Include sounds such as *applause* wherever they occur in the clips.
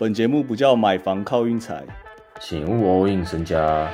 本节目不叫买房靠运财，请勿 all in 身家。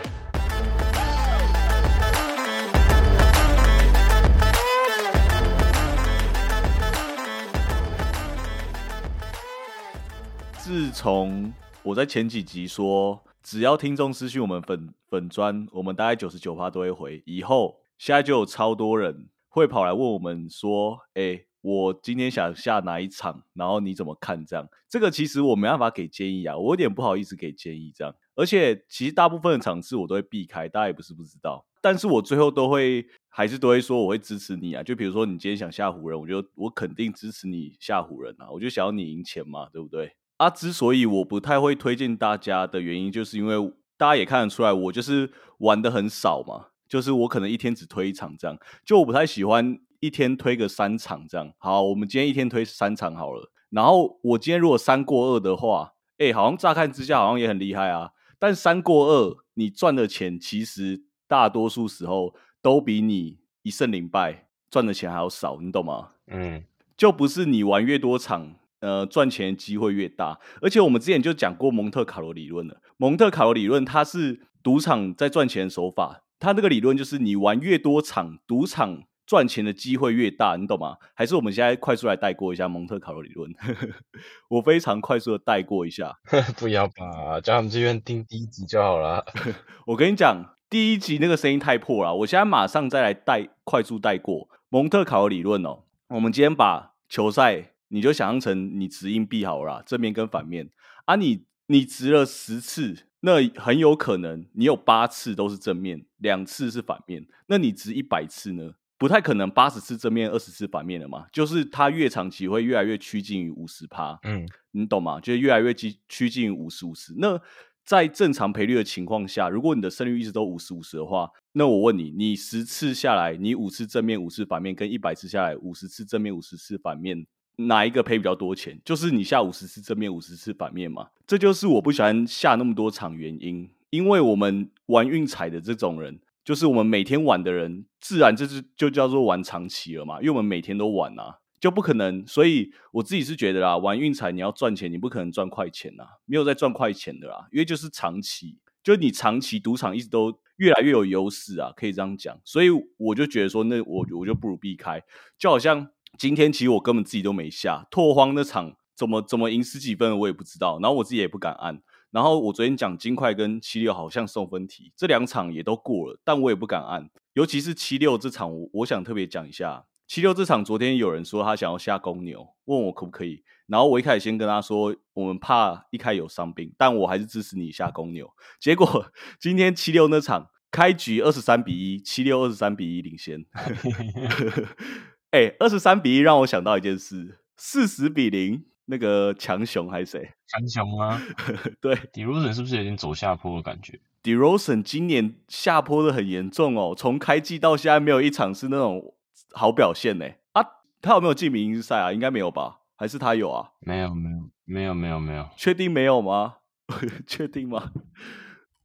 自从我在前几集说，只要听众私讯我们粉粉砖，我们大概九十九趴都会回。以后现在就有超多人会跑来问我们说：“哎、我今天想下哪一场？然后你怎么看？”这样，这个其实我没办法给建议啊，我有点不好意思给建议这样。而且其实大部分的场次我都会避开，大家也不是不知道。但是我最后都会还是都会说我会支持你啊。就比如说你今天想下湖人，我就我肯定支持你下湖人啊，我就想要你赢钱嘛，对不对？啊，之所以我不太会推荐大家的原因，就是因为大家也看得出来，我就是玩的很少嘛，就是我可能一天只推一场这样，就我不太喜欢一天推个三场这样。好，我们今天一天推三场好了，然后我今天如果三过二的话，哎，好像乍看之下好像也很厉害啊，但三过二你赚的钱其实大多数时候都比你一胜零败赚的钱还要少，你懂吗？嗯，就不是你玩越多场，呃，赚钱机会越大。而且我们之前就讲过蒙特卡罗理论了，蒙特卡罗理论它是赌场在赚钱的手法，它那个理论就是你玩越多场，赌场赚钱的机会越大，你懂吗？还是我们现在快速来带过一下蒙特卡罗理论？*laughs* 我非常快速的带过一下。*laughs* 不要吧，叫他们这边听第一集就好了。*laughs* 我跟你讲，第一集那个声音太破了，我现在马上再来带快速带过蒙特卡罗理论哦。我们今天把球赛你就想象成你掷硬币好了啦，正面跟反面啊你，你掷了十次，那很有可能你有八次都是正面，两次是反面。那你掷一百次呢？不太可能八十次正面，二十次反面的嘛？就是它越长期会越来越趋近于五十趴。嗯，你懂吗？就是越来越趋趋近于五十五十。那在正常赔率的情况下，如果你的胜率一直都五十五十的话，那我问你，你十次下来，你五次正面，五次反面，跟一百次下来，五十次正面，五十次反面，哪一个赔比较多钱？就是你下五十次正面，五十次反面嘛。这就是我不喜欢下那么多场原因，因为我们玩运彩的这种人。就是我们每天玩的人，自然就是就叫做玩长期了嘛，因为我们每天都玩啊，就不可能。所以我自己是觉得啦，玩运彩你要赚钱，你不可能赚快钱呐，没有在赚快钱的啦，因为就是长期，就你长期赌场一直都越来越有优势啊，可以这样讲。所以我就觉得说，那我我就不如避开。就好像今天其实我根本自己都没下拓荒那场，怎么怎么赢十几分我也不知道，然后我自己也不敢按。然后我昨天讲金块跟七六好像送分题，这两场也都过了，但我也不敢按。尤其是七六这场，我我想特别讲一下。七六这场，昨天有人说他想要下公牛，问我可不可以。然后我一开始先跟他说，我们怕一开有伤病，但我还是支持你下公牛。结果今天七六那场开局二十三比一，七六二十三比一领先。*laughs* *laughs* 哎，二十三比一让我想到一件事，四十比零。那个强雄还是谁？*laughs* 强雄啊，对，DeRozan 是不是有点走下坡的感觉 d e r o s e n 今年下坡的很严重哦，从开季到现在没有一场是那种好表现呢。啊，他有没有进明星赛啊？应该没有吧？还是他有啊？没有，没有，没有，没有，没有。确定没有吗？*laughs* 确定吗？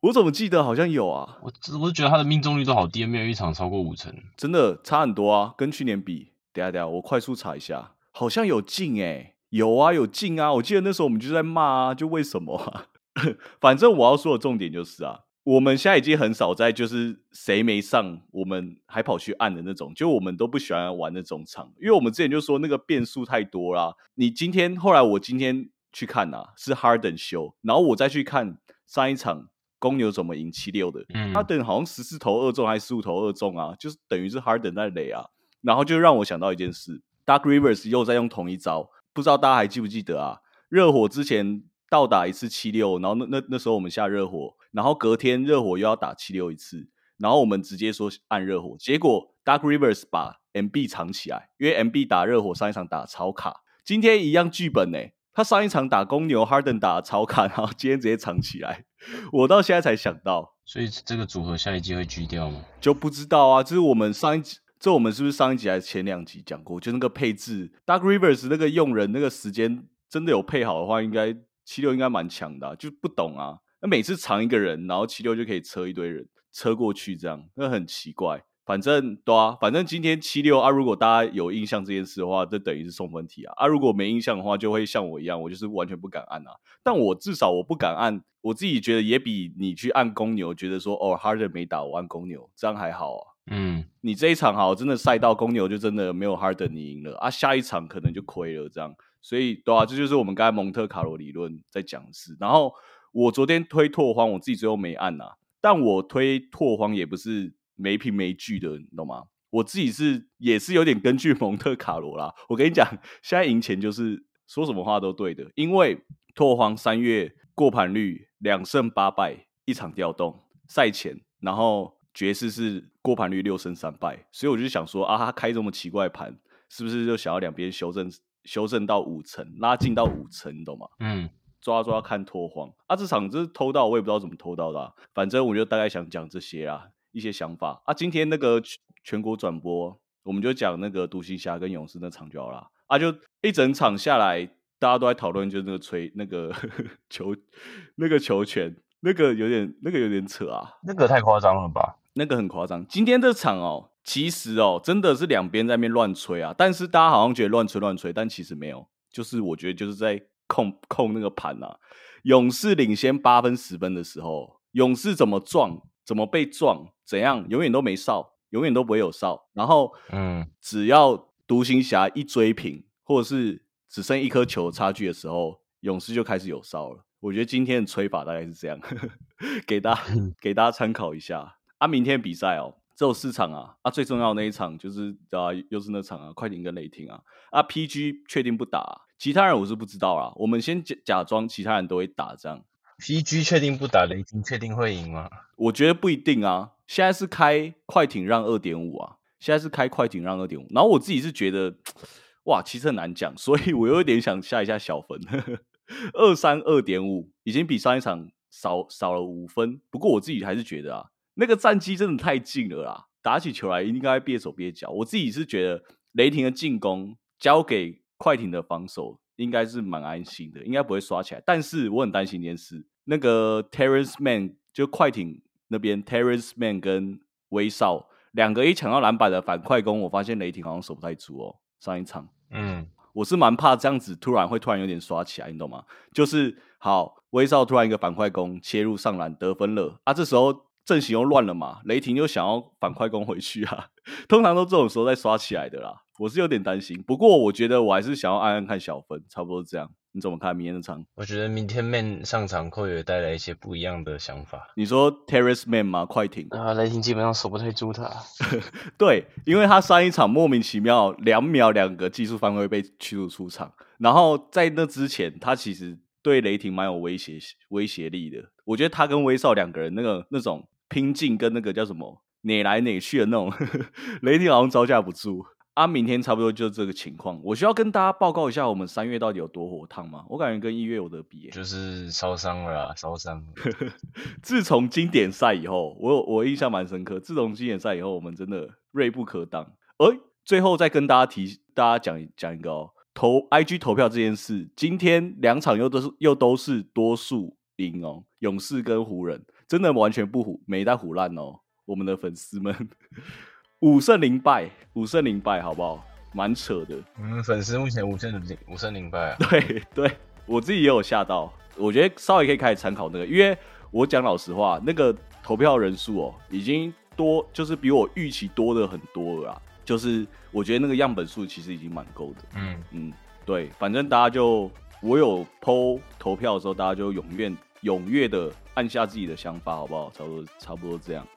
我怎么记得好像有啊？我我是觉得他的命中率都好低，没有一场超过五成，真的差很多啊，跟去年比。等下等下，我快速查一下，好像有进哎。有啊，有进啊！我记得那时候我们就在骂啊，就为什么啊？*laughs* 反正我要说的重点就是啊，我们现在已经很少在就是谁没上，我们还跑去按的那种，就我们都不喜欢玩那种场，因为我们之前就说那个变数太多啦。你今天后来我今天去看啊，是 Harden 修，然后我再去看上一场公牛怎么赢七六的，嗯，他等好像十四投二中还是十五投二中啊，就是等于是 Harden 在垒啊，然后就让我想到一件事，Dark Rivers 又在用同一招。不知道大家还记不记得啊？热火之前倒打一次七六，然后那那那时候我们下热火，然后隔天热火又要打七六一次，然后我们直接说按热火，结果 Dark Rivers 把 MB 藏起来，因为 MB 打热火上一场打超卡，今天一样剧本呢。他上一场打公牛，Harden 打超卡，然后今天直接藏起来，我到现在才想到，所以这个组合下一季会锯掉吗？就不知道啊，就是我们上一集。这我们是不是上一集还是前两集讲过？就那个配置，Dark Rivers 那个用人那个时间真的有配好的话，应该七六应该蛮强的。就不懂啊，那每次藏一个人，然后七六就可以车一堆人车过去，这样那很奇怪。反正对啊，反正今天七六啊，如果大家有印象这件事的话，这等于是送分题啊啊，如果没印象的话，就会像我一样，我就是完全不敢按啊。但我至少我不敢按，我自己觉得也比你去按公牛，觉得说哦，Harden 没打，我按公牛，这样还好啊。嗯，你这一场好，真的赛到公牛就真的没有 Harden 你赢了啊，下一场可能就亏了这样。所以对啊，这就是我们刚才蒙特卡罗理论在讲的事。然后我昨天推拓荒，我自己最后没按呐，但我推拓荒也不是没凭没据的，你懂吗？我自己是也是有点根据蒙特卡罗啦。我跟你讲，现在赢钱就是说什么话都对的，因为拓荒三月过盘率两胜八败，一场调动赛前，然后爵士是过盘率六胜三败，所以我就想说啊，他开这么奇怪盘，是不是就想要两边修正？修正到五成，拉近到五成，你懂吗？嗯，抓抓看拖荒啊！这场就是偷到，我也不知道怎么偷到的。反正我就大概想讲这些啊，一些想法啊。今天那个全国转播，我们就讲那个独行侠跟勇士那场就好了啊。就一整场下来，大家都在讨论，就那个吹那个 *laughs* 球那个球权，那个有点那个有点扯啊，那个太夸张了吧？那个很夸张。今天这场哦。其实哦，真的是两边在那边乱吹啊，但是大家好像觉得乱吹乱吹，但其实没有，就是我觉得就是在控控那个盘啊。勇士领先八分十分的时候，勇士怎么撞，怎么被撞，怎样，永远都没哨，永远都不会有哨。然后，嗯，只要独行侠一追平，或者是只剩一颗球差距的时候，勇士就开始有哨了。我觉得今天的吹法大概是这样，*laughs* 给大家 *laughs* 给大家参考一下。啊，明天比赛哦。只有四场啊，啊，最重要那一场就是啊，又是那场啊，快艇跟雷霆啊，啊，PG 确定不打，其他人我是不知道啊。我们先假假装其他人都会打这样。PG 确定不打，雷霆确定会赢吗？我觉得不一定啊。现在是开快艇让二点五啊，现在是开快艇让二点五。然后我自己是觉得，哇，其实很难讲，所以我有点想下一下小分，二三二点五，已经比上一场少少了五分。不过我自己还是觉得啊。那个战机真的太近了啦，打起球来应该憋手憋脚。我自己是觉得雷霆的进攻交给快艇的防守应该是蛮安心的，应该不会刷起来。但是我很担心一件事，那个 Terrence Man 就快艇那边 Terrence Man 跟威少两个一抢到篮板的反快攻，我发现雷霆好像守不太住哦。上一场，嗯，我是蛮怕这样子突然会突然有点刷起来，你懂吗？就是好威少突然一个反快攻切入上篮得分了啊，这时候。阵型又乱了嘛？雷霆又想要反快攻回去啊！*laughs* 通常都这种时候再刷起来的啦。我是有点担心，不过我觉得我还是想要暗暗看小分，差不多这样。你怎么看明天的场？我觉得明天 Man 上场会有带来一些不一样的想法。你说 Terrace Man 吗？快艇啊，雷霆基本上守不太住他。*laughs* 对，因为他上一场莫名其妙两秒两个技术犯规被驱逐出场，然后在那之前他其实对雷霆蛮有威胁威胁力的。我觉得他跟威少两个人那个那种。拼劲跟那个叫什么哪来哪去的那种，*laughs* 雷霆好像招架不住啊！明天差不多就这个情况。我需要跟大家报告一下，我们三月到底有多火烫吗？我感觉跟一月有得比，就是烧伤了，烧伤。*laughs* 自从经典赛以后，我我印象蛮深刻。自从经典赛以后，我们真的锐不可当。哎，最后再跟大家提，大家讲讲一个哦，投 IG 投票这件事，今天两场又都是又都是多数赢哦，勇士跟湖人。真的完全不唬，没在唬烂哦！我们的粉丝们 *laughs* 五胜零败，五胜零败，好不好？蛮扯的。嗯，粉丝目前五胜零五胜零败啊。*laughs* 对对，我自己也有吓到。我觉得稍微可以开始参考那个，因为我讲老实话，那个投票人数哦，已经多，就是比我预期多的很多了。就是我觉得那个样本数其实已经蛮够的。嗯嗯，对，反正大家就我有剖投票的时候，大家就踊跃踊跃的。按下自己的想法好不好？差不多差不多这样。